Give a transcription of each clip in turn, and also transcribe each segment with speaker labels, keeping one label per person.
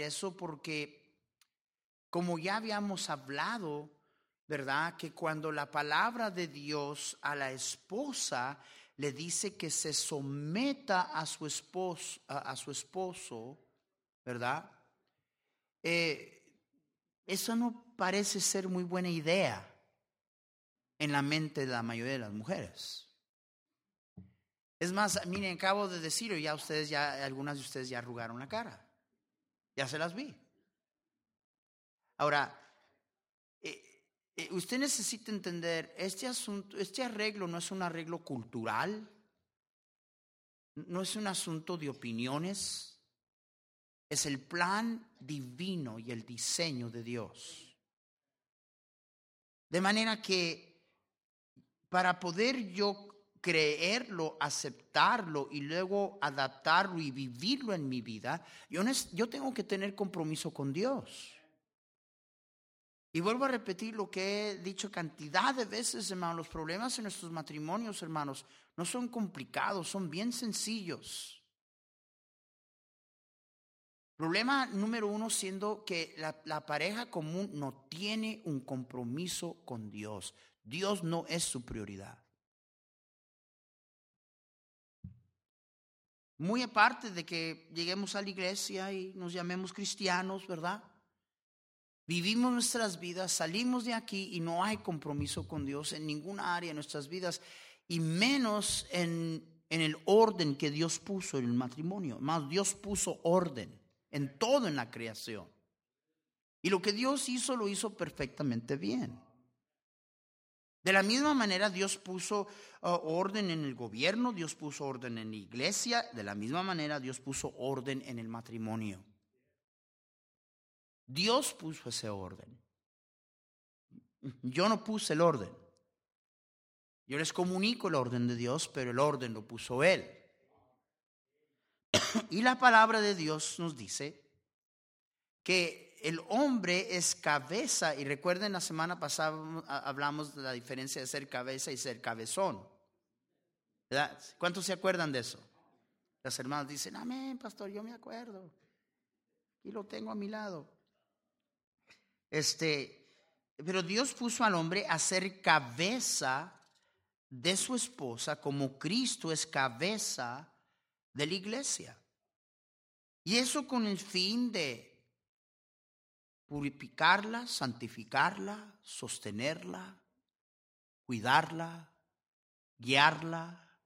Speaker 1: Eso porque, como ya habíamos hablado, ¿verdad? Que cuando la palabra de Dios a la esposa le dice que se someta a su esposo, a, su esposo ¿verdad? Eh, eso no parece ser muy buena idea en la mente de la mayoría de las mujeres. Es más, miren, acabo de decirlo, ya ustedes, ya, algunas de ustedes ya arrugaron la cara. Ya se las vi. Ahora, eh, eh, usted necesita entender, este asunto, este arreglo no es un arreglo cultural, no es un asunto de opiniones, es el plan divino y el diseño de Dios. De manera que para poder yo creerlo, aceptarlo y luego adaptarlo y vivirlo en mi vida, yo, yo tengo que tener compromiso con Dios. Y vuelvo a repetir lo que he dicho cantidad de veces, hermanos, los problemas en nuestros matrimonios, hermanos, no son complicados, son bien sencillos. Problema número uno siendo que la, la, pareja común no tiene un compromiso con Dios. Dios no es su prioridad. Muy aparte de que lleguemos a la iglesia y nos llamemos cristianos, ¿verdad? Vivimos nuestras vidas, salimos de aquí y no hay compromiso con Dios en ninguna área de nuestras vidas y menos en, en el orden que Dios puso en el matrimonio. Más Dios puso orden en todo en la creación. Y lo que Dios hizo lo hizo perfectamente bien. De la misma manera Dios puso uh, orden en el gobierno, Dios puso orden en la iglesia, de la misma manera Dios puso orden en el matrimonio. Dios puso ese orden. Yo no puse el orden. Yo les comunico el orden de Dios, pero el orden lo puso Él. Y la palabra de Dios nos dice que el hombre es cabeza, y recuerden la semana pasada hablamos de la diferencia de ser cabeza y ser cabezón. ¿Cuántos se acuerdan de eso? Las hermanas dicen, amén, pastor, yo me acuerdo. Y lo tengo a mi lado. Este, pero Dios puso al hombre a ser cabeza de su esposa como Cristo es cabeza de la iglesia. Y eso con el fin de purificarla, santificarla, sostenerla, cuidarla, guiarla.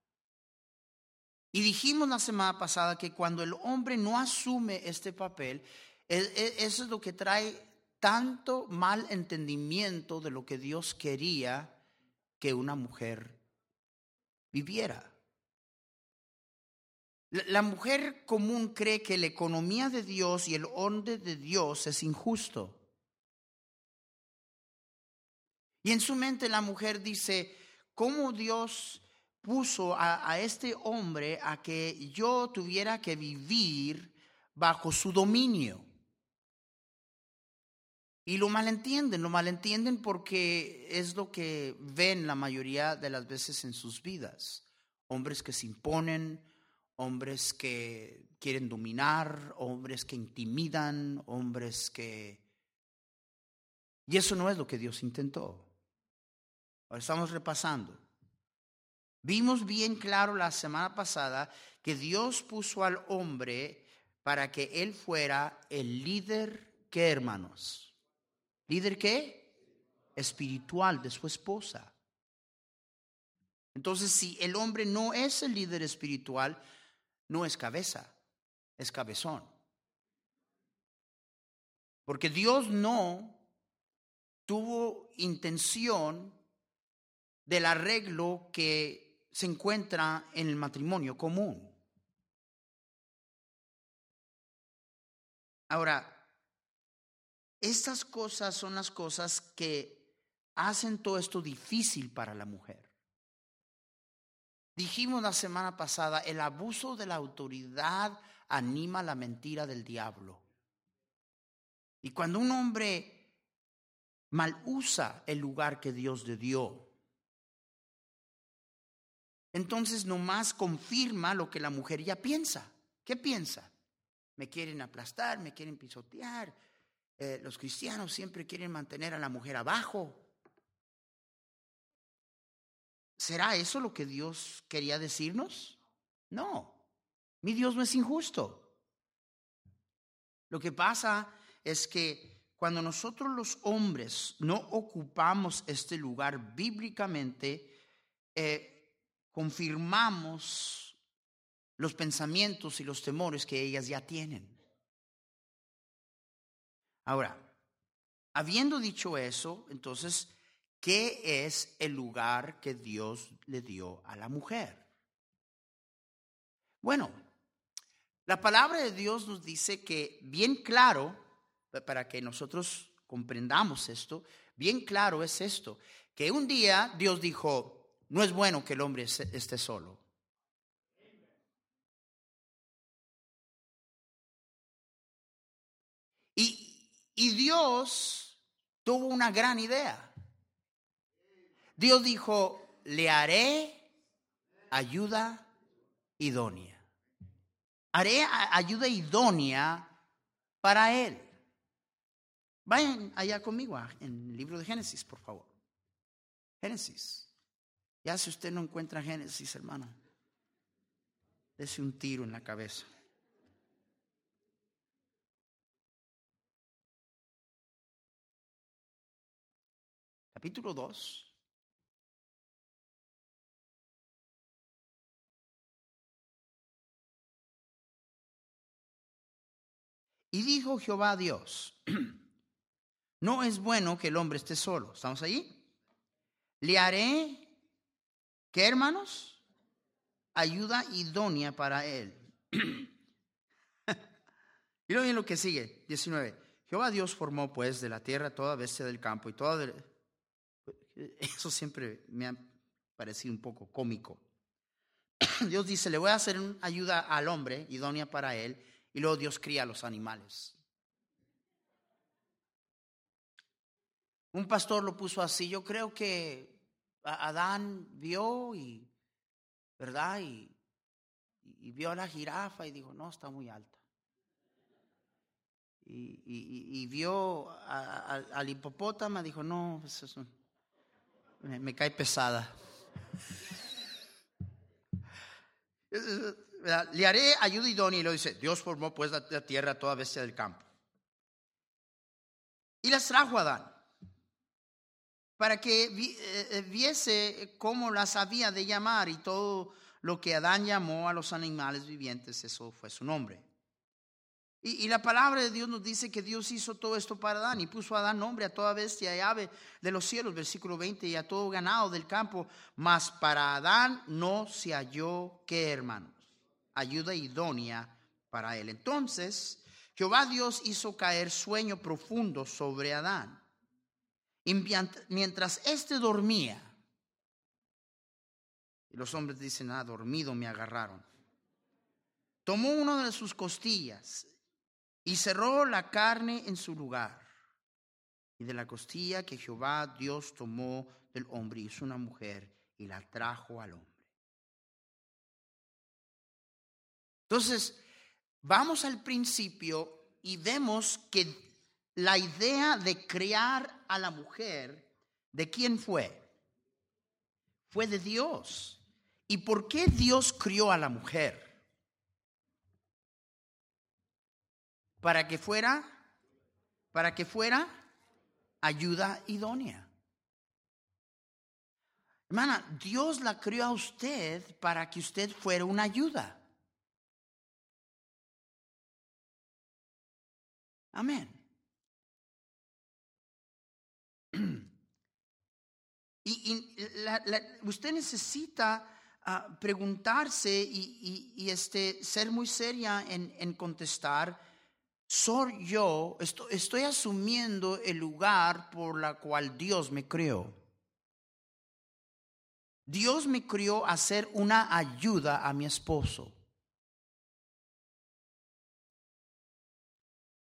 Speaker 1: Y dijimos la semana pasada que cuando el hombre no asume este papel, e, e, eso es lo que trae tanto mal entendimiento de lo que Dios quería que una mujer viviera. La mujer común cree que la economía de Dios y el orden de Dios es injusto. Y en su mente la mujer dice, ¿cómo Dios puso a, este hombre a que yo tuviera que vivir bajo su dominio? Y lo malentienden, lo malentienden porque es lo que ven la mayoría de las veces en sus vidas. Hombres que se imponen, hombres que quieren dominar, hombres que intimidan, hombres que... Y eso no es lo que Dios intentó. Ahora estamos repasando. Vimos bien claro la semana pasada que Dios puso al hombre para que él fuera el líder, ¿qué hermanos? ¿Líder qué? Espiritual de su esposa. Entonces, si el hombre no es el líder espiritual, no es cabeza, es cabezón. Porque Dios no tuvo intención del arreglo que se encuentra en el matrimonio común. Ahora, estas cosas son las cosas que hacen todo esto difícil para la mujer. Dijimos la semana pasada, el abuso de la autoridad anima la mentira del diablo. Y cuando un hombre mal usa el lugar que Dios le dio, entonces nomás confirma lo que la mujer ya piensa. ¿Qué piensa? Me quieren aplastar, me quieren pisotear. Eh, los cristianos siempre quieren mantener a la mujer abajo. ¿Será eso lo que Dios quería decirnos? No, mi Dios no es injusto. Lo que pasa es que cuando nosotros los hombres no ocupamos este lugar bíblicamente, eh, confirmamos los pensamientos y los temores que ellas ya tienen. Ahora, habiendo dicho eso, entonces, ¿qué es el lugar que Dios le dio a la mujer? Bueno, la palabra de Dios nos dice que bien claro, para que nosotros comprendamos esto, bien claro es esto, que un día Dios dijo, no es bueno que el hombre esté solo. Y, Dios tuvo una gran idea. Dios dijo, le haré ayuda idónea. Haré ayuda idónea para él. Vayan allá conmigo en el libro de Génesis, por favor. Génesis. Ya si usted no encuentra Génesis, hermano, dese un tiro en la cabeza. Capítulo 2. Y dijo Jehová Dios, no es bueno que el hombre esté solo. ¿Estamos ahí? Le haré ¿Qué hermanos? Ayuda idónea para él. y luego lo que sigue, 19. Jehová Dios formó pues de la tierra toda bestia del campo y toda... Eso siempre me ha parecido un poco cómico. Dios dice, le voy a hacer ayuda al hombre, idónea para él, y luego Dios cría a los animales. Un pastor lo puso así, yo creo que Adán vio y, ¿verdad? Y, vio a la jirafa y dijo, no, está muy alta. Y, vio al hipopótamo dijo, no, pues me, cae pesada. Le haré ayuda idónea y lo dice, Dios formó pues la, tierra toda bestia del campo. Y las trajo a Adán para que eh, eh, viese cómo las había de llamar y todo lo que Adán llamó a los animales vivientes, eso fue su nombre. Y, la palabra de Dios nos dice que Dios hizo todo esto para Adán y puso a Adán nombre a toda bestia y ave de los cielos, versículo 20, y a todo ganado del campo, mas para Adán no se halló que hermanos, ayuda idónea para él. Entonces, Jehová Dios hizo caer sueño profundo sobre Adán mientras éste dormía, y los hombres dicen, ah, dormido me agarraron, tomó una de sus costillas y cerró la carne en su lugar. Y de la costilla que Jehová Dios tomó del hombre hizo una mujer y la trajo al hombre. Entonces, vamos al principio y vemos que la idea de crear a la mujer, ¿de quién fue? Fue de Dios. ¿Y por qué Dios crió a la mujer? Para que fuera, para que fuera ayuda idónea. Hermana, Dios la crió a usted para que usted fuera una ayuda. Amén. Y, usted necesita ah, preguntarse y, este, ser muy seria en, contestar, ¿soy yo, estoy, estoy asumiendo el lugar por la cual Dios me creó? Dios me crió a ser una ayuda a mi esposo.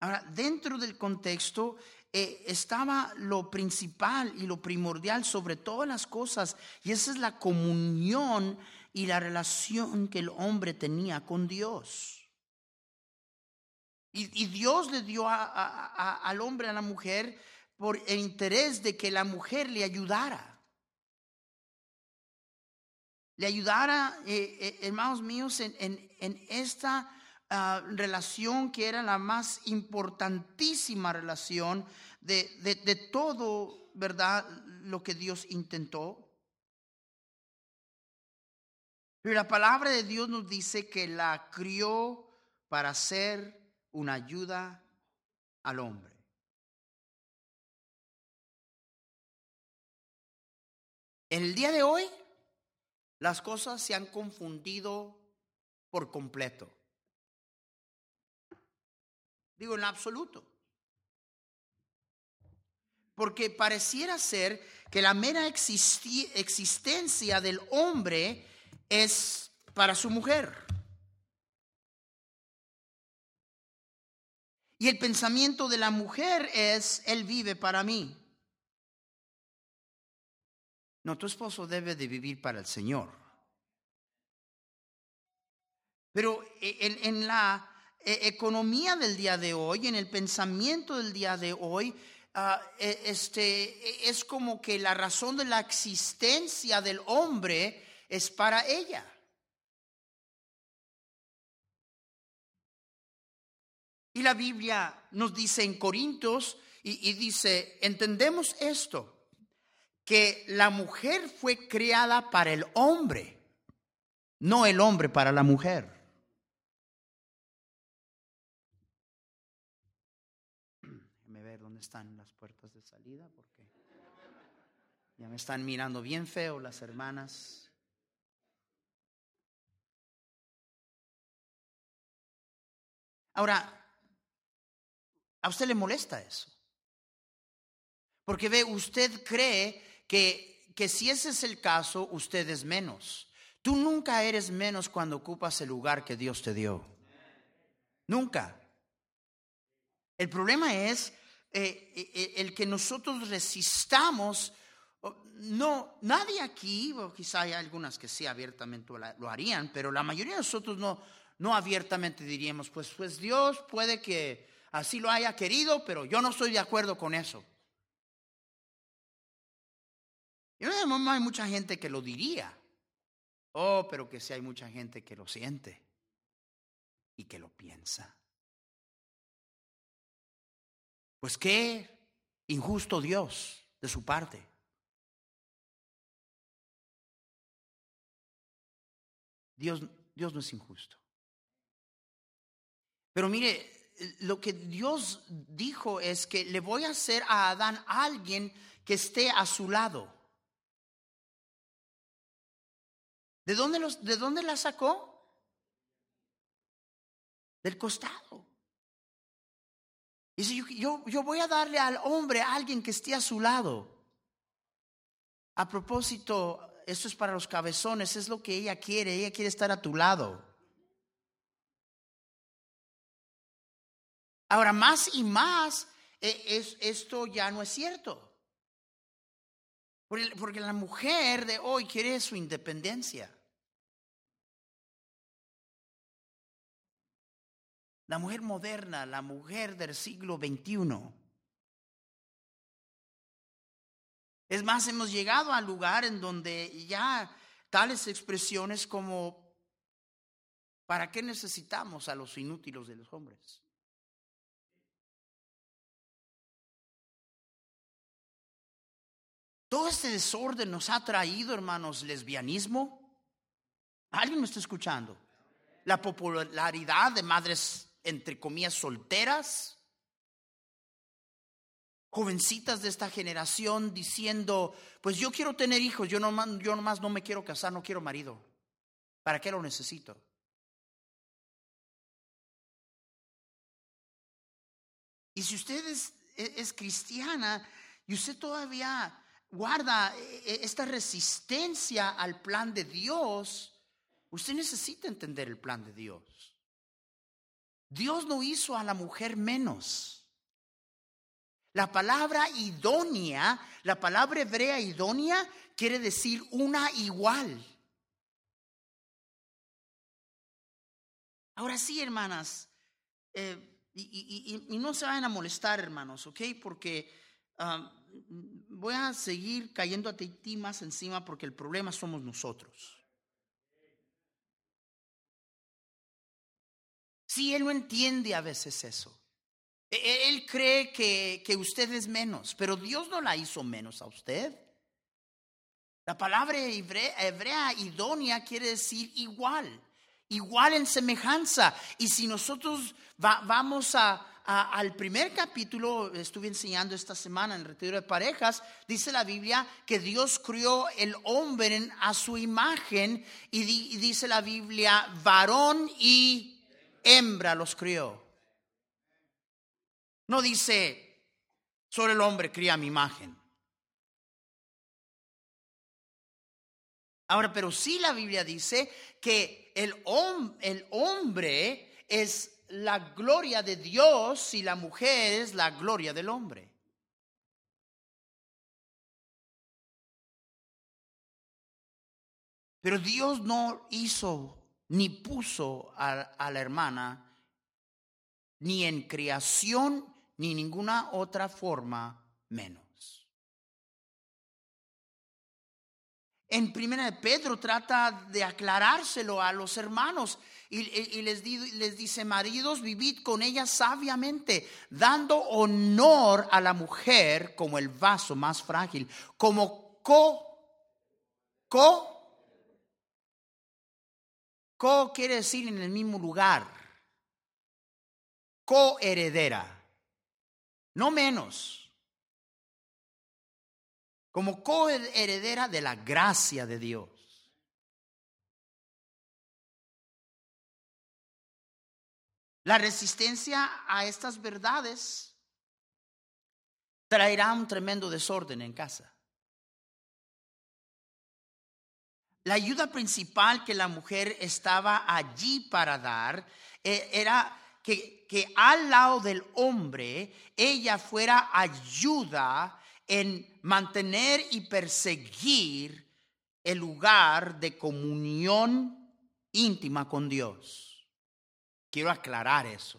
Speaker 1: Ahora, dentro del contexto eh, estaba lo principal y lo primordial sobre todas las cosas, y esa es la comunión y la relación que el hombre tenía con Dios. Y, Dios le dio al hombre, a la mujer, por el interés de que la mujer le ayudara. Le ayudara, eh, eh, hermanos míos, en, en esta Ah, relación que era la más importantísima relación de, de, todo, ¿verdad? Lo que Dios intentó. Pero la palabra de Dios nos dice que la crió para ser una ayuda al hombre. En el día de hoy, las cosas se han confundido por completo. Digo, en absoluto. Porque pareciera ser que la mera existencia del hombre es para su mujer. Y el pensamiento de la mujer es, él vive para mí. No, tu esposo debe de vivir para el Señor. Pero en, en la e, economía del día de hoy, en el pensamiento del día de hoy, ah, e, este, e, es como que la razón de la existencia del hombre es para ella. Y la Biblia nos dice en Corintios, y, y dice, entendemos esto, que la mujer fue creada para el hombre, no el hombre para la mujer. Están las puertas de salida porque ya me están mirando bien feo las hermanas. Ahora, ¿a usted le molesta eso? Porque ve, usted cree que, que si ese es el caso, usted es menos. Tú nunca eres menos cuando ocupas el lugar que Dios te dio. Nunca. El problema es eh, eh, eh, el que nosotros resistamos, no, nadie aquí, quizá hay algunas que sí abiertamente lo harían, pero la mayoría de nosotros no, no abiertamente diríamos, pues, pues Dios puede que así lo haya querido, pero yo no estoy de acuerdo con eso. Y no hay mucha gente que lo diría. Oh, pero que sí hay mucha gente que lo siente y que lo piensa. Pues qué injusto Dios de su parte. Dios, Dios no es injusto. Pero mire, lo que Dios dijo es que le voy a hacer a Adán alguien que esté a su lado. ¿De dónde, los, ¿De dónde la sacó? Del costado. Dice, yo, yo, voy a darle al hombre a alguien que esté a su lado. A propósito, esto es para los cabezones, es lo que ella quiere, ella quiere estar a tu lado. Ahora, más y más, e, es, esto ya no es cierto. Porque la mujer de hoy quiere su independencia. La mujer moderna, la mujer del siglo XXI. Es más, hemos llegado al lugar en donde ya tales expresiones como, ¿para qué necesitamos a los inútiles de los hombres? Todo este desorden nos ha traído, hermanos, lesbianismo. ¿Alguien me está escuchando? La popularidad de madres entre comillas, solteras. jovencitas de esta generación diciendo, pues yo quiero tener hijos, yo nomás, yo no me quiero casar, no quiero marido. ¿Para qué lo necesito? Y si usted es, es cristiana y usted todavía guarda eh, eh, esta resistencia al plan de Dios, usted necesita entender el plan de Dios. Dios no hizo a la mujer menos. La palabra idónea, la palabra hebrea idónea, quiere decir una igual. Ahora sí, hermanas, eh, y, no se vayan a molestar, hermanos, ¿ok? Porque ah, voy a seguir cayendo a ti encima porque el problema somos nosotros. Sí, él no entiende a veces eso. E, e, él cree que, que usted es menos, pero Dios no la hizo menos a usted. La palabra hebrea, idónea quiere decir igual, igual en semejanza. Y si nosotros vamos a, al primer capítulo, estuve enseñando esta semana en el retiro de parejas, dice la Biblia que Dios crió el hombre a su imagen y, dice la Biblia, varón y hembra los crió. No dice, solo el hombre cría mi imagen. Ahora, pero sí la Biblia dice que el, el hombre es la gloria de Dios y la mujer es la gloria del hombre. Pero Dios no hizo ni puso a, la hermana ni en creación ni ninguna otra forma menos. En primera de Pedro trata de aclarárselo a los hermanos y, les, les dice, maridos, vivid con ella sabiamente, dando honor a la mujer como el vaso más frágil, como co, co, co quiere decir en el mismo lugar, coheredera, no menos, como coheredera de la gracia de Dios. La resistencia a estas verdades traerá un tremendo desorden en casa. La ayuda principal que la mujer estaba allí para dar eh, era que, que, al lado del hombre ella fuera ayuda en mantener y perseguir el lugar de comunión íntima con Dios. Quiero aclarar eso.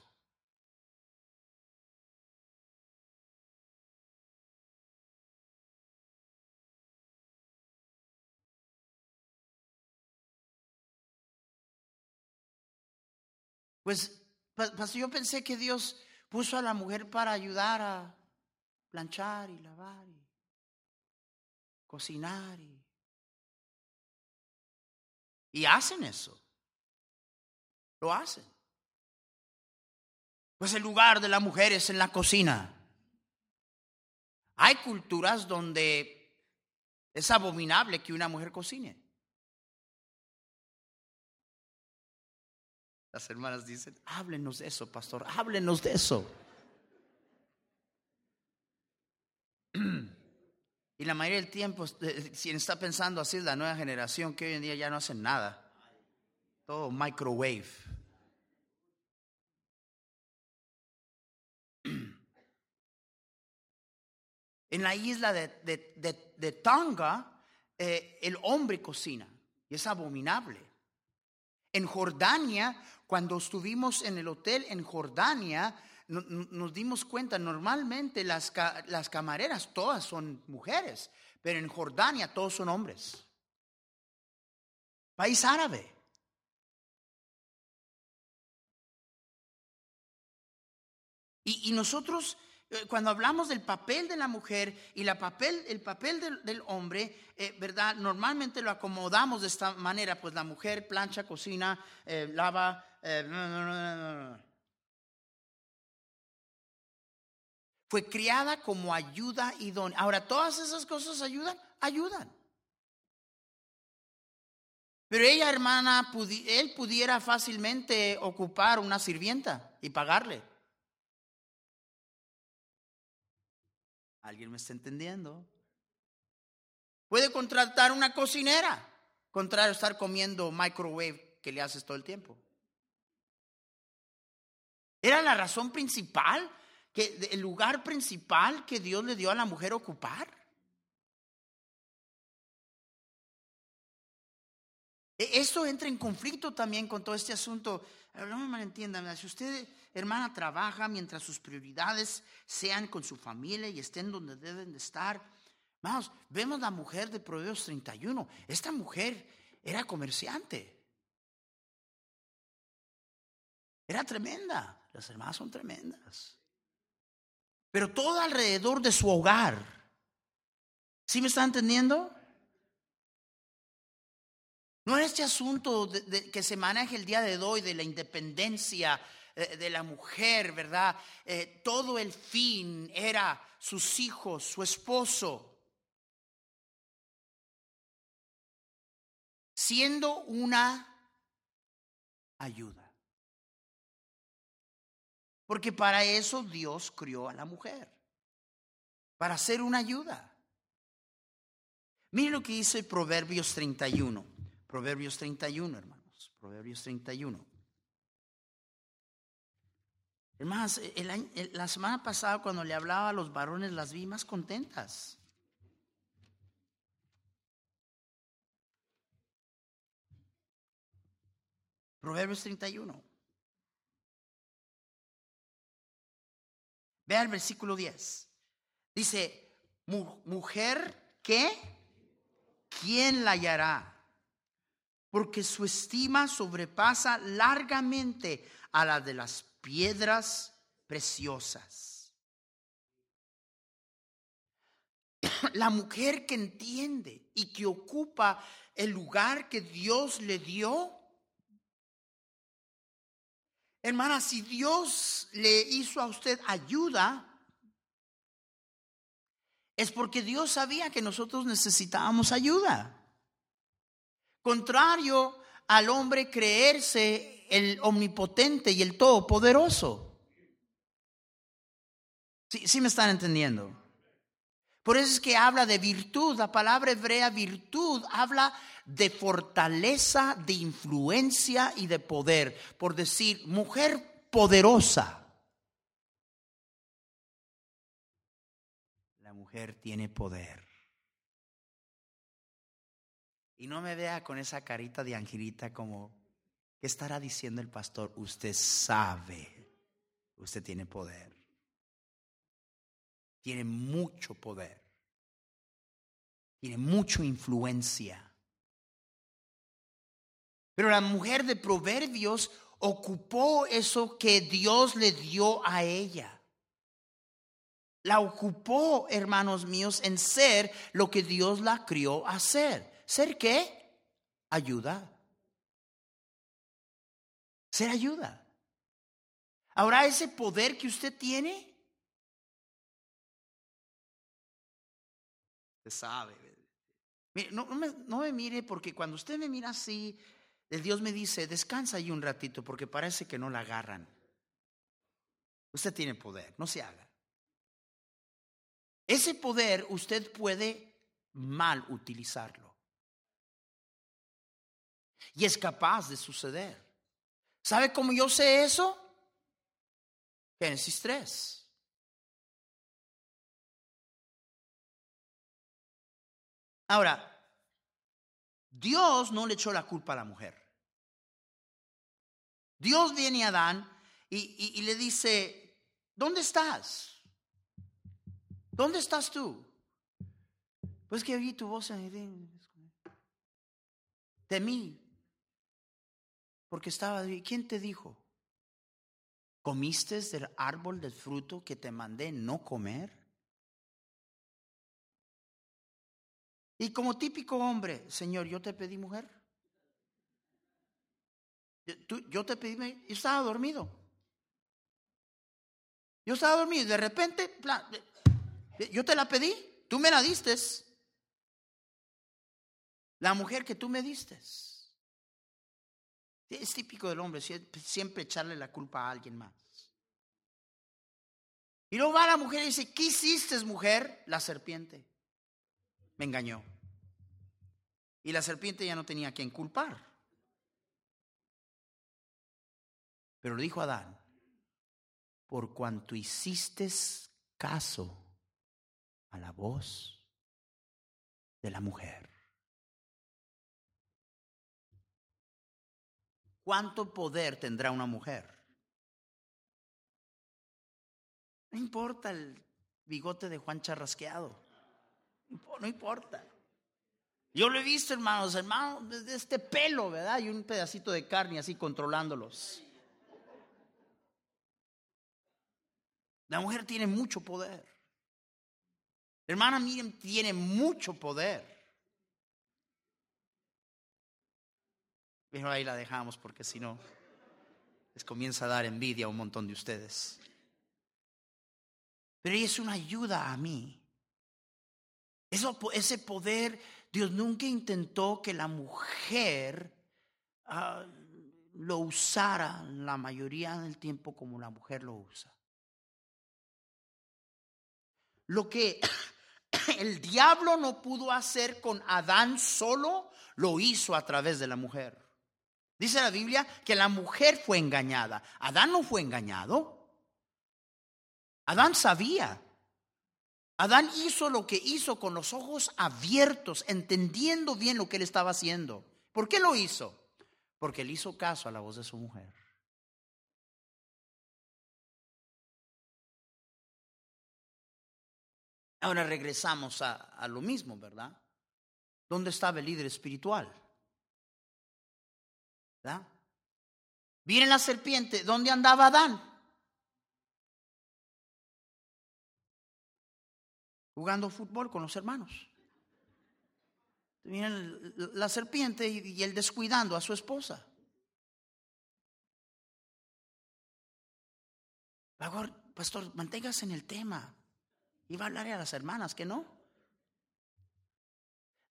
Speaker 1: Pues, yo pensé que Dios puso a la mujer para ayudar a planchar y lavar y cocinar y, y hacen eso. Lo hacen. Pues el lugar de la mujer es en la cocina. Hay culturas donde es abominable que una mujer cocine. Las hermanas dicen, háblenos de eso, pastor, háblenos de eso. Y la mayoría del tiempo, eh, si está pensando así, es la nueva generación que hoy en día ya no hacen nada. Todo microwave. En la isla de, Tonga, eh, el hombre cocina y es abominable. En Jordania, cuando estuvimos en el hotel en Jordania, nos dimos cuenta, normalmente las, las camareras todas son mujeres, pero en Jordania todos son hombres. País árabe. y nosotros eh, cuando hablamos del papel de la mujer y la papel, el papel del, hombre, eh, ¿verdad? Normalmente lo acomodamos de esta manera, pues la mujer plancha, cocina, eh, lava. Fue criada como ayuda idónea. Ahora, todas esas cosas ayudan, ayudan. Pero ella, hermana, él pudiera fácilmente ocupar una sirvienta y pagarle. ¿Alguien me está entendiendo? Puede contratar una cocinera, contrario a estar comiendo microwave que le haces todo el tiempo. Era la razón principal, que, el lugar principal que Dios le dio a la mujer ocupar. E, esto entra en conflicto también con todo este asunto. No me malentiendan, si usted, hermana, trabaja mientras sus prioridades sean con su familia y estén donde deben de estar. Vamos, vemos la mujer de Proverbios 31. Esta mujer era comerciante. Era tremenda. Las hermanas son tremendas. Pero todo alrededor de su hogar. ¿Sí me está entendiendo? No es este asunto que se maneja el día de hoy de la independencia eh, de la mujer, ¿verdad? Eh, todo el fin era sus hijos, su esposo. Siendo una ayuda. Porque para eso Dios crió a la mujer. Para ser una ayuda. Mire lo que dice Proverbios 31. Proverbios 31, hermanos. Proverbios 31. Hermanos, la semana pasada cuando le hablaba a los varones las vi más contentas. Proverbios 31. Vea el versículo 10. Dice, mujer ¿qué? ¿quién la hallará? porque su estima sobrepasa largamente a la de las piedras preciosas. La mujer que entiende y que ocupa el lugar que Dios le dio. Hermana, si Dios le hizo a usted ayuda, es porque Dios sabía que nosotros necesitábamos ayuda. Contrario al hombre creerse el omnipotente y el todopoderoso. ¿Sí, me están entendiendo? Por eso es que habla de virtud. La palabra hebrea virtud habla de fortaleza, de influencia y de poder. Por decir, mujer poderosa. La mujer tiene poder. Y no me vea con esa carita de angelita como, ¿qué estará diciendo el pastor? Usted sabe, usted tiene poder. Tiene mucho poder. Tiene mucha influencia. Pero la mujer de Proverbios ocupó eso que Dios le dio a ella. La ocupó, hermanos míos, en ser lo que Dios la crió a ser. ¿Ser qué? Ayuda. Ser ayuda. Ahora ese poder que usted tiene, se sabe. no, me, mire porque cuando usted me mira así, el Dios me dice, descansa ahí un ratito porque parece que no la agarran. Usted tiene poder, no se haga. Ese poder usted puede mal utilizarlo. Y es capaz de suceder. ¿Sabe cómo yo sé eso? Génesis 3. Ahora, Dios no le echó la culpa a la mujer. Dios viene a Adán y, le dice, ¿dónde estás? ¿Dónde estás tú? Pues que oí tu voz de mí. Porque estaba, ¿quién te dijo? ¿Comiste del árbol del fruto que te mandé no comer? Y como típico hombre, Señor, yo te pedí mujer. yo te pedí, yo estaba dormido. Yo estaba dormido y de repente, yo te la pedí, tú me la diste. La mujer que tú me diste. Es típico del hombre siempre echarle la culpa a alguien más. Y luego va la mujer y dice, ¿qué hiciste, mujer? La serpiente. Me engañó. Y la serpiente ya no tenía quien culpar. Pero le dijo a Adán, por cuanto hiciste caso a la voz de la mujer. ¿Cuánto poder tendrá una mujer? No importa el bigote de Juan charrasqueado. No importa. Yo lo he visto, hermanos, hermanos, de este pelo, ¿verdad? Y un pedacito de carne así controlándolos. La mujer tiene mucho poder. Hermana Miriam tiene mucho poder. Pero ahí la dejamos porque si no, les comienza a dar envidia a un montón de ustedes. Pero es una ayuda a mí. Eso, ese poder, Dios nunca intentó que la mujer ah, lo usara la mayoría del tiempo como la mujer lo usa. Lo que el diablo no pudo hacer con Adán solo, lo hizo a través de la mujer. Dice la Biblia que la mujer fue engañada. Adán no fue engañado. Adán sabía. Adán hizo lo que hizo con los ojos abiertos, entendiendo bien lo que él estaba haciendo. ¿Por qué lo hizo? Porque él hizo caso a la voz de su mujer. Ahora regresamos a, a lo mismo, ¿verdad? ¿Dónde estaba el líder espiritual? ¿Verdad? Viene la serpiente, ¿dónde andaba Adán? jugando fútbol con los hermanos. Viene la serpiente y él descuidando a su esposa. pastor, manténgase en el tema. Iba a hablarle a las hermanas, que no.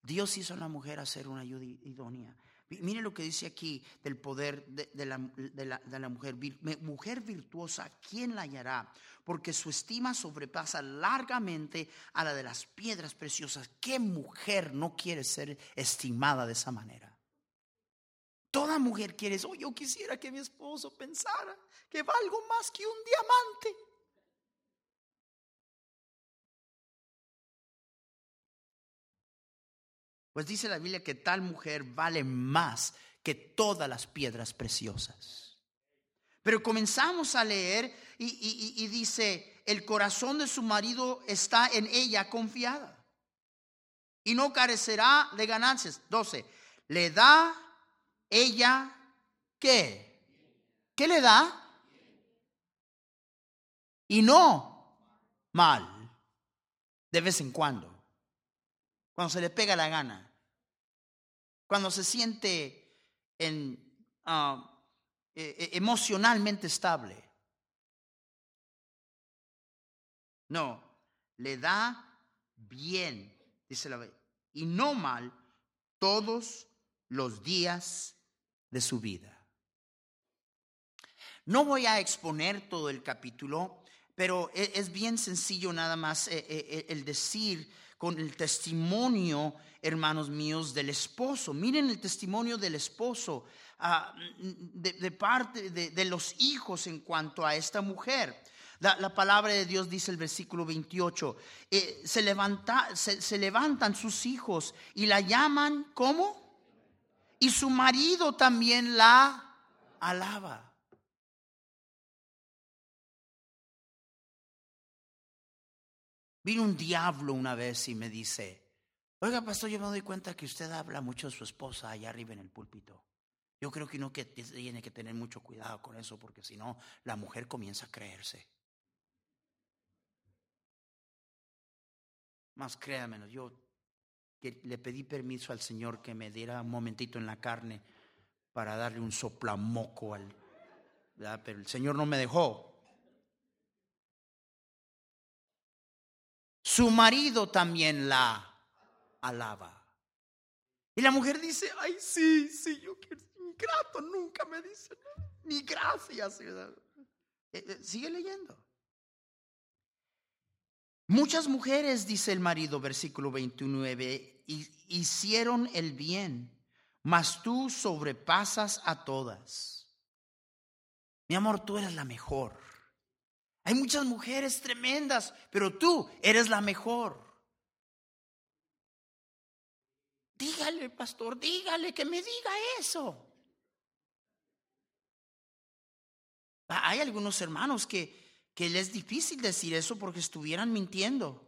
Speaker 1: Dios hizo a la mujer hacer una ayuda idónea. Mire lo que dice aquí del poder de, la, mujer. Mujer virtuosa, ¿quién la hallará? Porque su estima sobrepasa largamente a la de las piedras preciosas. ¿Qué mujer no quiere ser estimada de esa manera? Toda mujer quiere. Oh, yo quisiera que mi esposo pensara que valgo más que un diamante. Pues dice la Biblia que tal mujer vale más que todas las piedras preciosas. Pero comenzamos a leer y, dice, el corazón de su marido está en ella confiada y no carecerá de ganancias. 12. Le da ella qué? ¿Qué le da? Y no mal, de vez en cuando, cuando se le pega la gana cuando se siente en, ah, e, e, emocionalmente estable. No, le da bien, dice la y no mal todos los días de su vida. No voy a exponer todo el capítulo, pero e, es bien sencillo nada más el decir con el testimonio hermanos míos, del esposo. Miren el testimonio del esposo ah, de, parte de, los hijos en cuanto a esta mujer. La, palabra de Dios dice el versículo 28, eh, se, levanta, se, levantan sus hijos y la llaman ¿cómo? Y su marido también la alaba. Vino un diablo una vez y me dice, Oiga, pastor, yo me doy cuenta que usted habla mucho de su esposa allá arriba en el púlpito. Yo creo que no que tiene que tener mucho cuidado con eso, porque si no, la mujer comienza a creerse. Más créanme, yo que le pedí permiso al Señor que me diera un momentito en la carne para darle un soplamoco al, pero el Señor no me dejó. Su marido también la alaba. Y la mujer dice, ay, sí, sí, yo quiero ingrato, nunca me dice ni gracias. Eh, eh, sigue leyendo. Muchas mujeres, dice el marido, versículo 29, hicieron el bien, mas tú sobrepasas a todas. Mi amor, tú eres la mejor. Hay muchas mujeres tremendas, pero tú eres la mejor. Dígale, pastor, dígale que me diga eso. Hay algunos hermanos que, que les es difícil decir eso porque estuvieran mintiendo.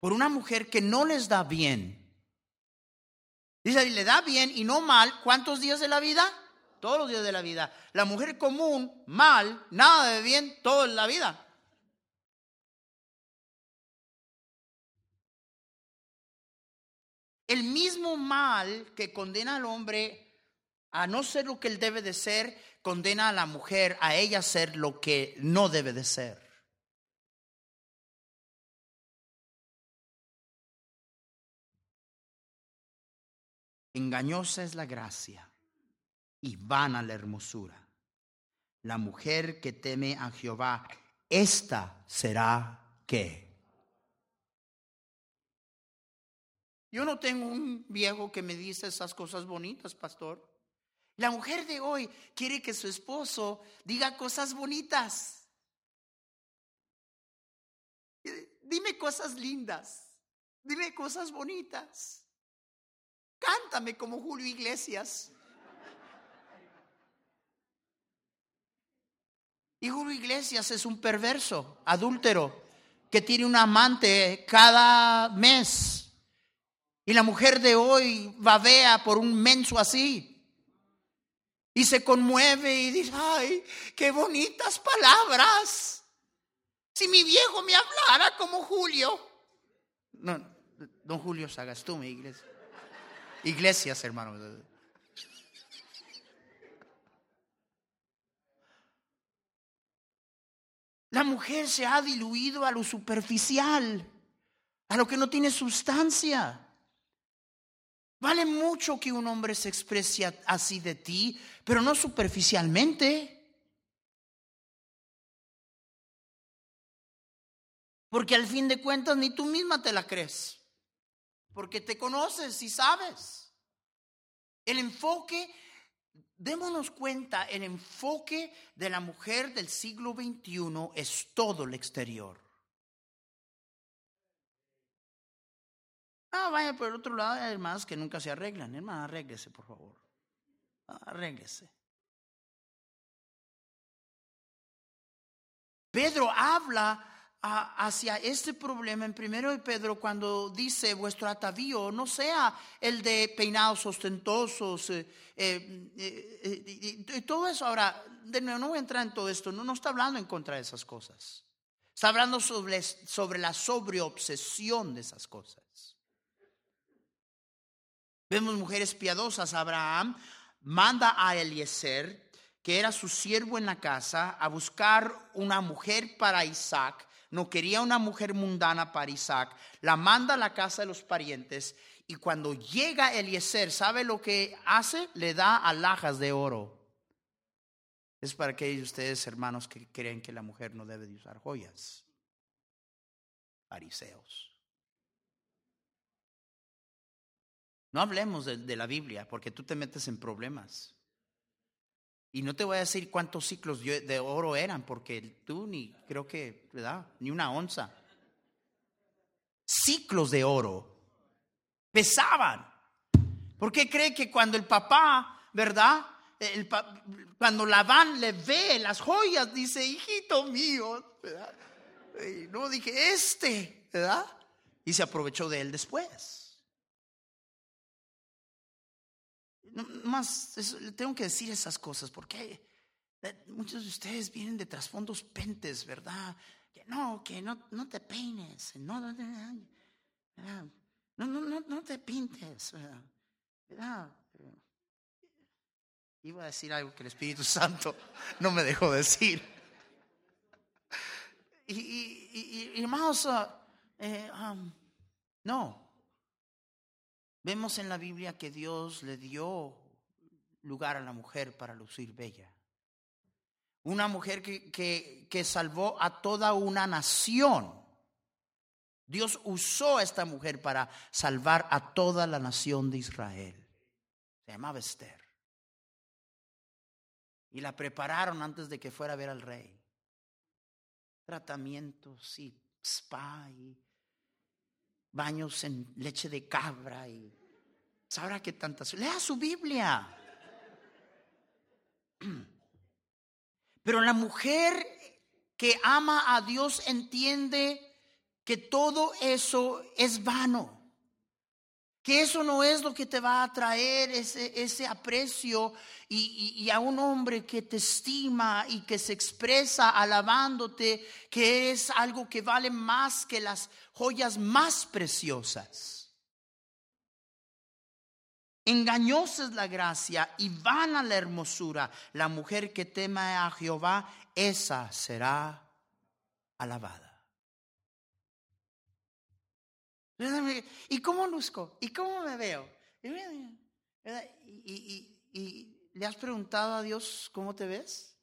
Speaker 1: Por una mujer que no les da bien. Dice, le da bien y no mal, ¿cuántos días de la vida? Todos los días de la vida. La mujer común, mal, nada de bien, toda la vida. El mismo mal que condena al hombre a no ser lo que él debe de ser, condena a la mujer a ella ser lo que no debe de ser. Engañosa es la gracia y vana la hermosura. La mujer que teme a Jehová, esta será que. Yo no tengo un viejo que me dice esas cosas bonitas, pastor. La mujer de hoy quiere que su esposo diga cosas bonitas. Dime cosas lindas. Dime cosas bonitas. Cántame como Julio Iglesias. Julio Iglesias es un perverso, adúltero, que tiene un amante cada mes. Y la mujer de hoy babea por un menso así y se conmueve y dice, ay, qué bonitas palabras. Si mi viejo me hablara como Julio. No, don Julio Sagas, tú mi iglesia. Iglesias, hermano. La mujer se ha diluido a lo superficial, a lo que no tiene sustancia. Vale mucho que un hombre se exprese así de ti, pero no superficialmente. Porque al fin de cuentas ni tú misma te la crees. Porque te conoces y sabes. El enfoque, démonos cuenta, el enfoque de la mujer del siglo XXI es todo el exterior. Ah, vaya por el otro lado, hay hermanas que nunca se arreglan. Hermana, arréglese, por favor. Arréglese. Pedro habla hacia este problema en primero de Pedro cuando dice vuestro atavío no sea el de peinados ostentosos eh, eh, eh, y todo eso ahora de nuevo no voy a entrar en todo esto no, no está hablando en contra de esas cosas está hablando sobre, sobre la sobreobsesión de esas cosas Vemos mujeres piadosas. Abraham manda a Eliezer, que era su siervo en la casa, a buscar una mujer para Isaac. No quería una mujer mundana para Isaac. La manda a la casa de los parientes. Y cuando llega Eliezer, ¿sabe lo que hace? Le da alhajas de oro. Es para aquellos de ustedes, hermanos, que creen que la mujer no debe de usar joyas. Fariseos. No hablemos de, la Biblia porque tú te metes en problemas. Y no te voy a decir cuántos ciclos de oro eran porque tú ni creo que, ¿verdad? Ni una onza. Ciclos de oro. Pesaban. ¿Por qué cree que cuando el papá, ¿verdad? El, cuando Labán le ve las joyas, dice, hijito mío, ¿verdad? no dije, este, ¿verdad? Y se aprovechó de él después. Más, tengo que decir esas cosas porque eh, muchos de ustedes vienen de trasfondos pentes, ¿verdad? Que no, que no, no te peines, no, no, no, no, te pintes, ¿verdad? Iba a decir algo que el Espíritu Santo no me dejó decir. y, y, y, hermanos, eh, um, no. Vemos en la Biblia que Dios le dio lugar a la mujer para lucir bella. Una mujer que, que, que salvó a toda una nación. Dios usó a esta mujer para salvar a toda la nación de Israel. Se llamaba Esther. Y la prepararon antes de que fuera a ver al rey. Tratamientos y spa y baños en leche de cabra y sabrá que tantas. Lea su Biblia. Pero la mujer que ama a Dios entiende que todo eso es vano. Que eso no es lo que te va a traer ese, aprecio y, y, a un hombre que te estima y que se expresa alabándote, que es algo que vale más que las joyas más preciosas. Engañosa es la gracia y vana la hermosura. La mujer que teme a Jehová, esa será alabada. ¿Y cómo luzco? ¿Y cómo me veo? ¿Y, le has preguntado a Dios cómo te ves?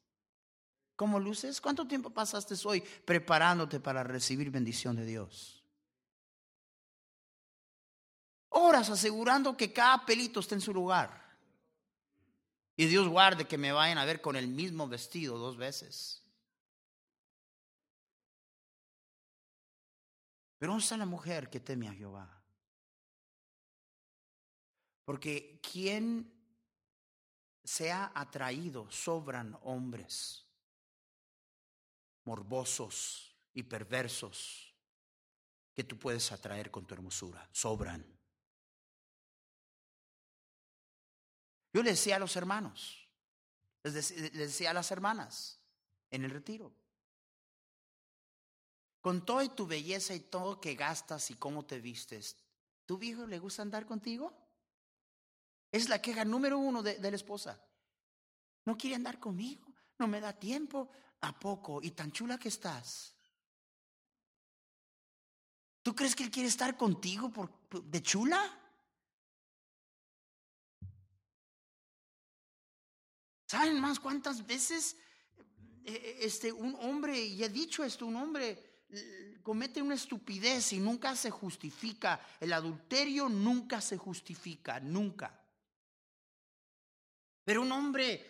Speaker 1: ¿Cómo luces? ¿Cuánto tiempo pasaste hoy preparándote para recibir bendición de Dios? Horas asegurando que cada pelito esté en su lugar. Y Dios guarde que me vayan a ver con el mismo vestido dos veces. Pero ¿dónde está la mujer que teme a Jehová? Porque quien sea atraído sobran hombres morbosos y perversos que tú puedes atraer con tu hermosura. Sobran. Yo le decía a los hermanos, les decía, a las hermanas en el retiro, con toda tu belleza y todo que gastas y cómo te vistes, ¿tu viejo le gusta andar contigo? Es la queja número uno de, la esposa. No quiere andar conmigo, no me da tiempo. ¿A poco? ¿Y tan chula que estás? ¿Tú crees que él quiere estar contigo por, de chula? ¿Saben más cuántas veces eh, eh, este, un hombre, y he dicho esto, un hombre comete una estupidez y nunca se justifica. El adulterio nunca se justifica, nunca. Pero un hombre,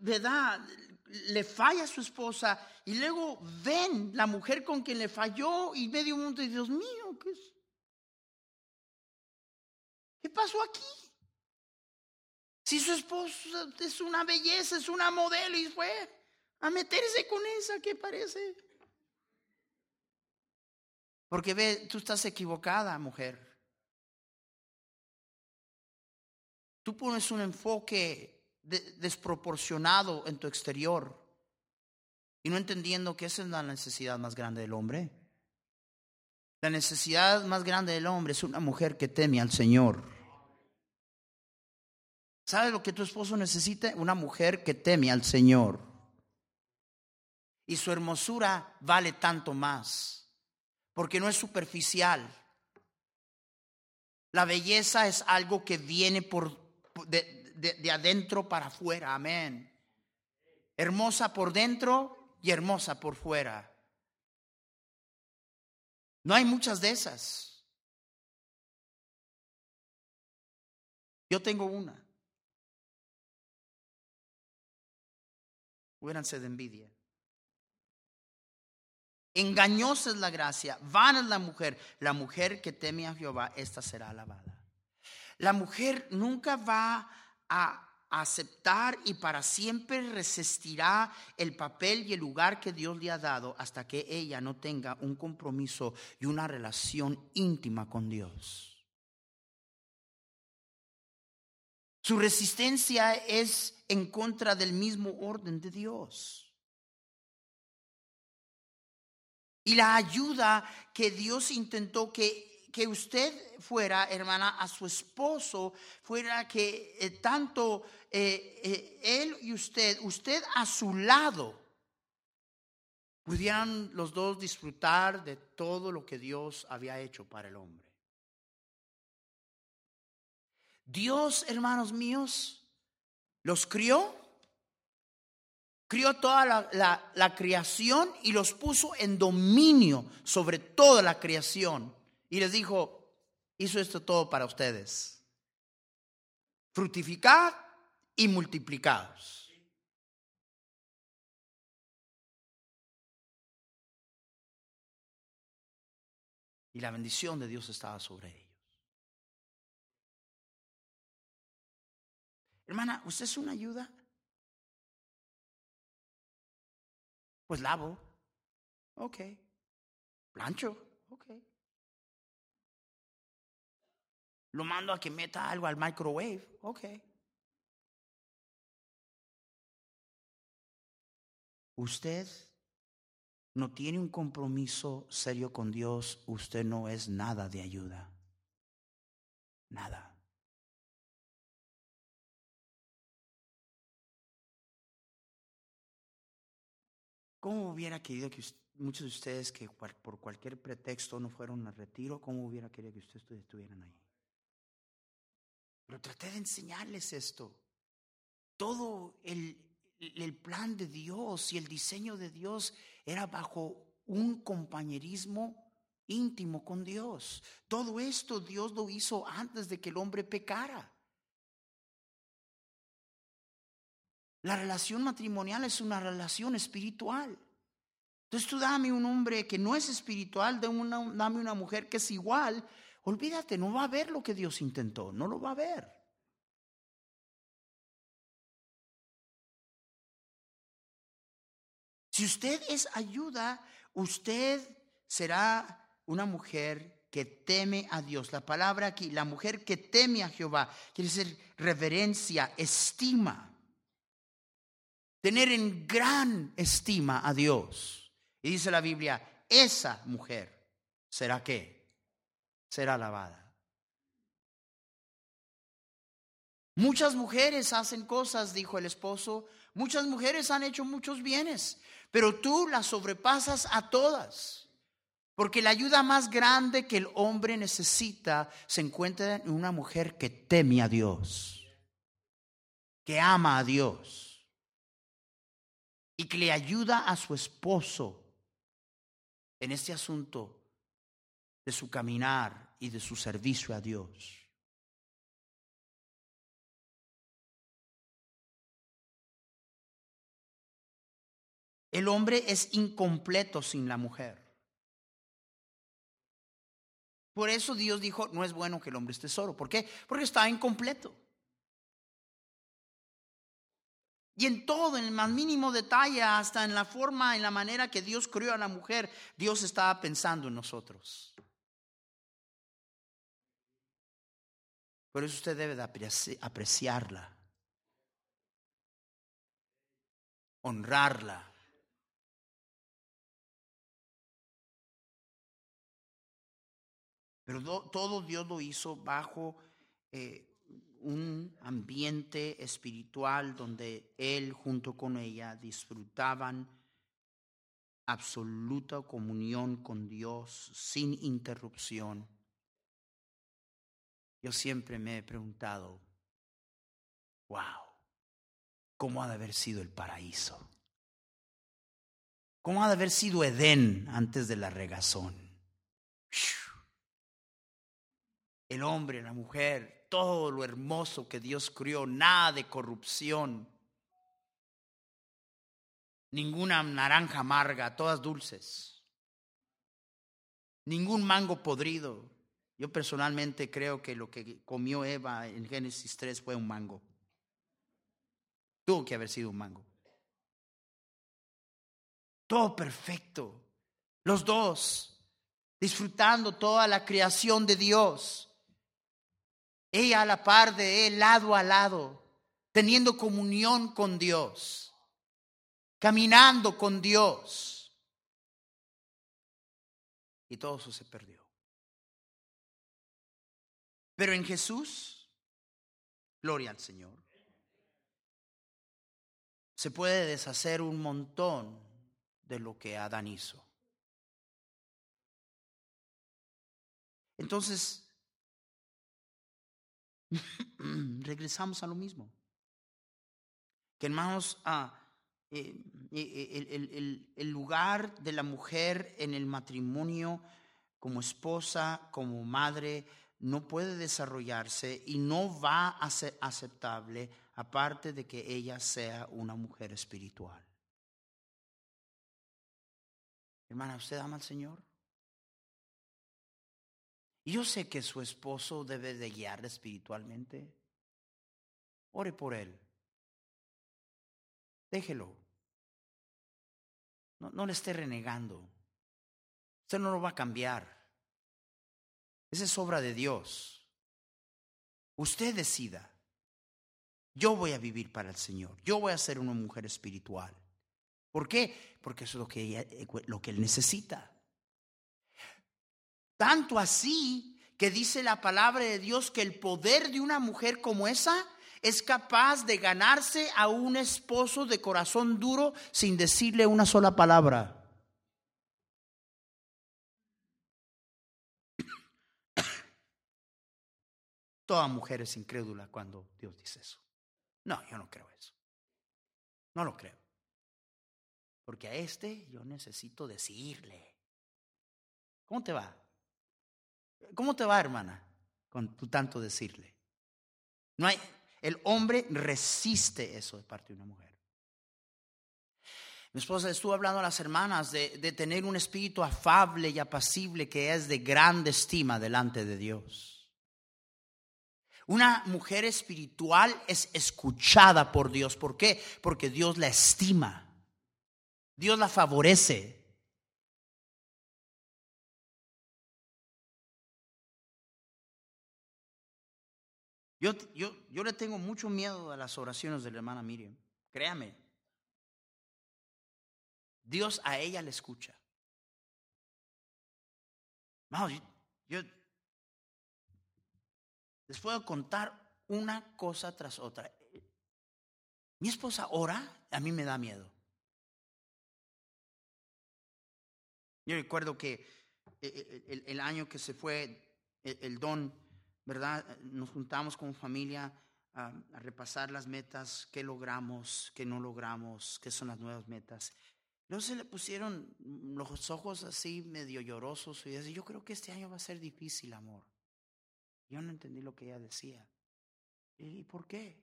Speaker 1: ¿verdad? Le falla a su esposa y luego ven la mujer con quien le falló y medio mundo y Dios mío, ¿qué es? ¿Qué pasó aquí? Si su esposa es una belleza, es una modelo y fue a meterse con esa que parece porque ve, tú estás equivocada, mujer. Tú pones un enfoque desproporcionado en tu exterior y no entendiendo que esa es la necesidad más grande del hombre. La necesidad más grande del hombre es una mujer que teme al Señor. ¿Sabes lo que tu esposo necesita? Una mujer que teme al Señor. Y su hermosura vale tanto más porque no es superficial. La belleza es algo que viene por, de, de adentro para afuera, amén. Hermosa por dentro y hermosa por fuera. No hay muchas de esas. Yo tengo una. Huéranse de envidia. Engañosa es la gracia, vana es la mujer. La mujer que teme a Jehová, esta será alabada. La mujer nunca va a aceptar y para siempre resistirá el papel y el lugar que Dios le ha dado hasta que ella no tenga un compromiso y una relación íntima con Dios. Su resistencia es en contra del mismo orden de Dios. Y la ayuda que Dios intentó que, que usted fuera, hermana, a su esposo, fuera que eh, tanto eh, eh, él y usted, usted a su lado, pudieran los dos disfrutar de todo lo que Dios había hecho para el hombre. Dios, hermanos míos, los crió, crió toda la, creación y los puso en dominio sobre toda la creación. Y les dijo, hizo esto todo para ustedes. Fructificad y multiplicados. Y la bendición de Dios estaba sobre ellos. Hermana, ¿usted es una ayuda? Pues lavo. Ok. Plancho. Ok. Lo mando a que meta algo al microwave. Ok. Usted no tiene un compromiso serio con Dios, usted no es nada de ayuda. Nada. ¿Cómo hubiera querido que muchos de ustedes que por cualquier pretexto no fueron al retiro, cómo hubiera querido que ustedes estuvieran ahí? Pero traté de enseñarles esto. Todo el, el plan de Dios y el diseño de Dios era bajo un compañerismo íntimo con Dios. Todo esto Dios lo hizo antes de que el hombre pecara. La relación matrimonial es una relación espiritual. Entonces tú dame un hombre que no es espiritual, dame una, mujer que es igual. Olvídate, no va a ver lo que Dios intentó, no lo va a ver. Si usted es ayuda, usted será una mujer que teme a Dios. La palabra aquí, la mujer que teme a Jehová, quiere decir reverencia, estima. Tener en gran estima a Dios. Y dice la Biblia, esa mujer será qué? Será alabada. Muchas mujeres hacen cosas, dijo el esposo, muchas mujeres han hecho muchos bienes, pero tú las sobrepasas a todas. Porque la ayuda más grande que el hombre necesita se encuentra en una mujer que teme a Dios, que ama a Dios y que le ayuda a su esposo en este asunto de su caminar y de su servicio a Dios. El hombre es incompleto sin la mujer. Por eso Dios dijo, no es bueno que el hombre esté solo. ¿Por qué? Porque está incompleto. Y en todo, en el más mínimo detalle, hasta en la forma, en la manera que Dios creó a la mujer, Dios estaba pensando en nosotros. Por eso usted debe de apreciarla, honrarla. Pero todo Dios lo hizo bajo eh, un ambiente espiritual donde Él junto con ella disfrutaban absoluta comunión con Dios sin interrupción. Yo siempre me he preguntado, wow, ¿cómo ha de haber sido el paraíso? ¿Cómo ha de haber sido Edén antes de la regazón? el hombre, la mujer, todo lo hermoso que Dios crió, nada de corrupción, ninguna naranja amarga, todas dulces, ningún mango podrido. Yo personalmente creo que lo que comió Eva en Génesis 3 fue un mango. Tuvo que haber sido un mango. Todo perfecto. Los dos, disfrutando toda la creación de Dios. Ella a la par de él, lado a lado, teniendo comunión con Dios, caminando con Dios. Y todo eso se perdió. Pero en Jesús, gloria al Señor, se puede deshacer un montón de lo que Adán hizo. Entonces, regresamos a lo mismo. Que hermanos, ah, eh, eh, el, lugar de la mujer en el matrimonio como esposa, como madre, no puede desarrollarse y no va a ser aceptable aparte de que ella sea una mujer espiritual. Hermana, ¿usted ama al Señor? Yo sé que su esposo debe de guiarle espiritualmente. Ore por él. Déjelo. No, le esté renegando. Usted no lo va a cambiar. Esa es obra de Dios. Usted decida. Yo voy a vivir para el Señor. Yo voy a ser una mujer espiritual. ¿Por qué? Porque eso es lo que, lo que Él necesita. Tanto así que dice la palabra de Dios que el poder de una mujer como esa es capaz de ganarse a un esposo de corazón duro sin decirle una sola palabra. Toda mujer es incrédula cuando Dios dice eso. No, yo no creo eso. No lo creo. Porque a este yo necesito decirle. ¿Cómo te va? ¿Cómo te va, hermana? Con tu tanto decirle. No hay, el hombre resiste eso de parte de una mujer. Mi esposa estuvo hablando a las hermanas de, de tener un espíritu afable y apacible que es de grande estima delante de Dios. Una mujer espiritual es escuchada por Dios. ¿Por qué? Porque Dios la estima. Dios la favorece. Yo, yo, yo le tengo mucho miedo a las oraciones de la hermana Miriam. Créame. Dios a ella le escucha. No, yo, les puedo contar una cosa tras otra. Mi esposa ora, a mí me da miedo. Yo recuerdo que eh, eh, el, el año que se fue el don ¿verdad? Nos juntamos como familia a, repasar las metas, qué logramos, qué no logramos, qué son las nuevas metas. Luego se le pusieron los ojos así medio llorosos y dice, yo creo que este año va a ser difícil, amor. Yo no entendí lo que ella decía. ¿Y por qué?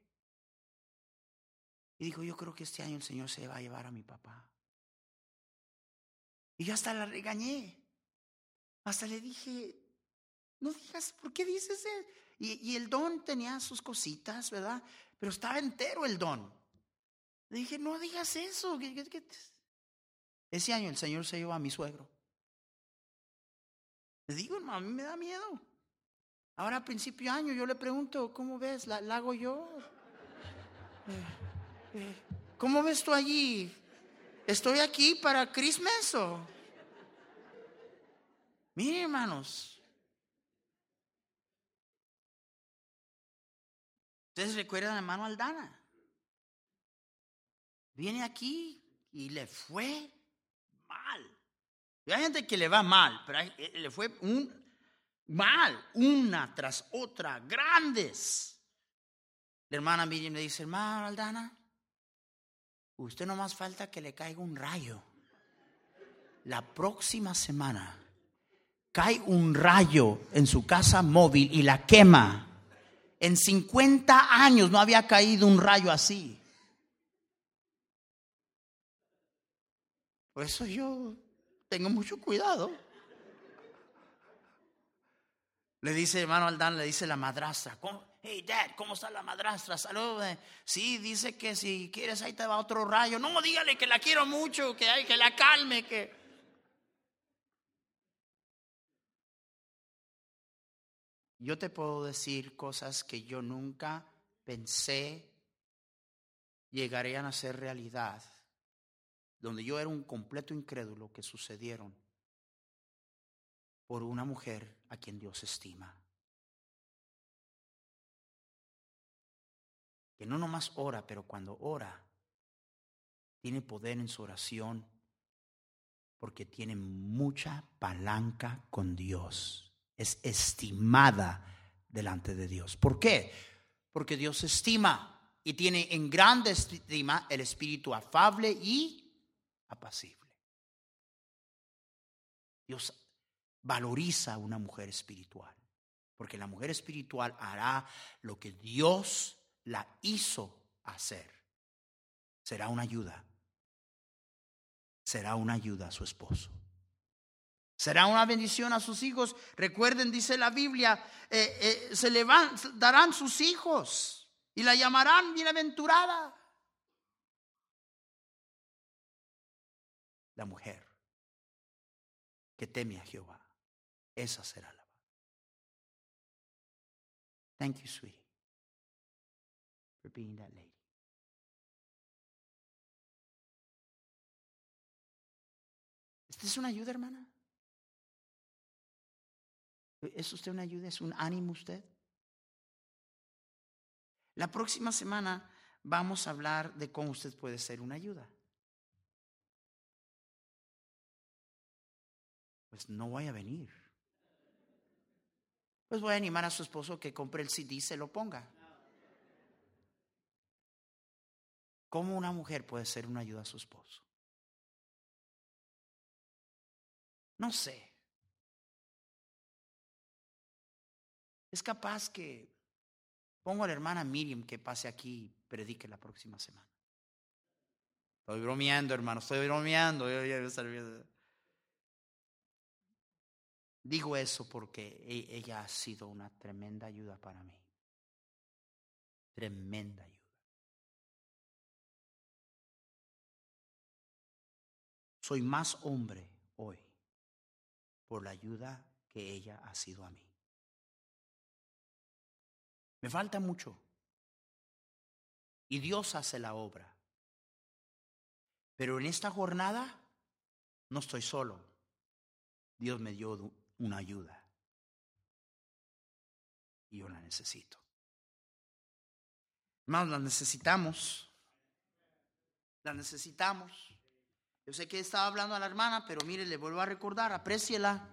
Speaker 1: Y dijo, yo creo que este año el Señor se va a llevar a mi papá. Y yo hasta la regañé. Hasta le dije, no digas, ¿por qué dices eso? Y, el don tenía sus cositas, ¿verdad? Pero estaba entero el don. Le dije, no digas eso. Ese año el Señor se llevó a mi suegro. Le digo, a mí me da miedo. Ahora a principio de año yo le pregunto, ¿cómo ves? ¿La, hago yo? Eh, eh, ¿Cómo ves tú allí? ¿Estoy aquí para Christmas o? Mire, hermanos, Ustedes recuerdan a hermano Aldana. Viene aquí y le fue mal. hay gente que le va mal, pero eh, le fue un mal, una tras otra, grandes. La hermana Miriam le dice, hermano Aldana, usted no más falta que le caiga un rayo. La próxima semana cae un rayo en su casa móvil y la quema en 50 años no había caído un rayo así. Por eso yo tengo mucho cuidado. Le dice hermano Aldán, le dice la madrastra, hey dad, ¿cómo está la madrastra? Salud. Sí, dice que si quieres ahí te va otro rayo. No, dígale que la quiero mucho, que, hay, que la calme, que... Yo te puedo decir cosas que yo nunca pensé llegarían a ser realidad, donde yo era un completo incrédulo que sucedieron por una mujer a quien Dios estima. Que no nomás ora, pero cuando ora, tiene poder en su oración porque tiene mucha palanca con Dios. Es estimada delante de Dios. ¿Por qué? Porque Dios estima y tiene en grande estima el espíritu afable y apacible. Dios valoriza a una mujer espiritual, porque la mujer espiritual hará lo que Dios la hizo hacer. Será una ayuda. Será una ayuda a su esposo. Será una bendición a sus hijos. Recuerden, dice la Biblia, eh, eh, se le darán sus hijos y la llamarán bienaventurada. La mujer que teme a Jehová, esa será la. Thank you, sweetie, for being that lady. ¿Esta es una ayuda, hermana? ¿Es usted una ayuda? ¿Es un ánimo usted? La próxima semana vamos a hablar de cómo usted puede ser una ayuda. Pues no voy a venir. Pues voy a animar a su esposo que compre el CD y se lo ponga. ¿Cómo una mujer puede ser una ayuda a su esposo? No sé. Es capaz que pongo a la hermana Miriam que pase aquí y predique la próxima semana. Estoy bromeando, hermano, estoy bromeando. Digo eso porque e, ella ha sido una tremenda ayuda para mí. Tremenda ayuda. Soy más hombre hoy por la ayuda que ella ha sido a mí. Me falta mucho. Y Dios hace la obra. Pero en esta jornada no estoy solo. Dios me dio una ayuda. Y yo la necesito. Hermanos, la necesitamos. La necesitamos. Yo sé que estaba hablando a la hermana, pero mire, le vuelvo a recordar, apréciela.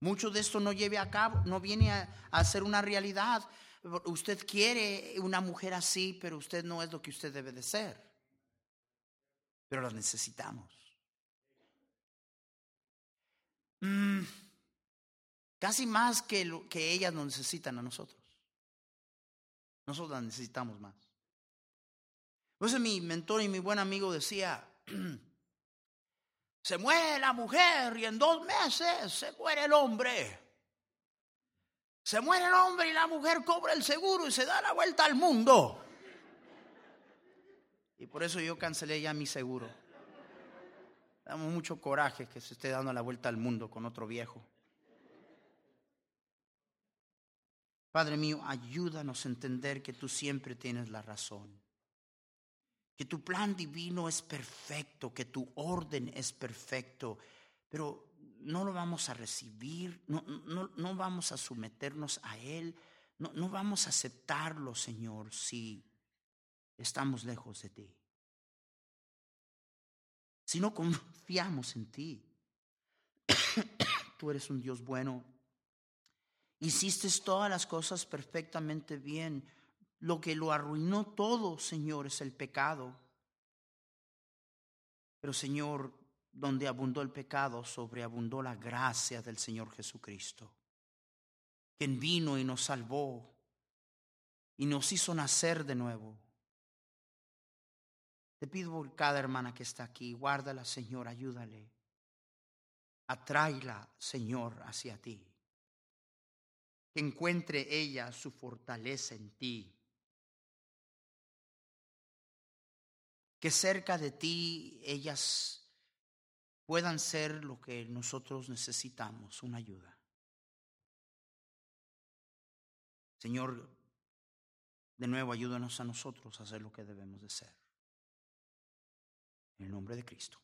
Speaker 1: Mucho de esto no lleve a cabo, no viene a, a ser una realidad. Usted quiere una mujer así, pero usted no es lo que usted debe de ser. Pero la necesitamos. Mm, casi más que, lo, que ellas nos necesitan a nosotros. Nosotros las necesitamos más. Por eso mi mentor y mi buen amigo decía, se muere la mujer y en dos meses se muere el hombre. Se muere el hombre y la mujer cobra el seguro y se da la vuelta al mundo. Y por eso yo cancelé ya mi seguro. Damos mucho coraje que se esté dando la vuelta al mundo con otro viejo. Padre mío, ayúdanos a entender que tú siempre tienes la razón que tu plan divino es perfecto, que tu orden es perfecto, pero no lo vamos a recibir, no, no, vamos a someternos a Él, no, no vamos a aceptarlo, Señor, si estamos lejos de ti. Si no confiamos en ti, tú eres un Dios bueno, hiciste todas las cosas perfectamente bien lo que lo arruinó todo, Señor, es el pecado. Pero, Señor, donde abundó el pecado, sobreabundó la gracia del Señor Jesucristo, quien vino y nos salvó y nos hizo nacer de nuevo. Te pido por cada hermana que está aquí, guárdala, Señor, ayúdale. Atráela, Señor, hacia ti. Que encuentre ella su fortaleza en ti que cerca de ti ellas puedan ser lo que nosotros necesitamos, una ayuda. Señor, de nuevo ayúdanos a nosotros a hacer lo que debemos de ser. En el nombre de Cristo.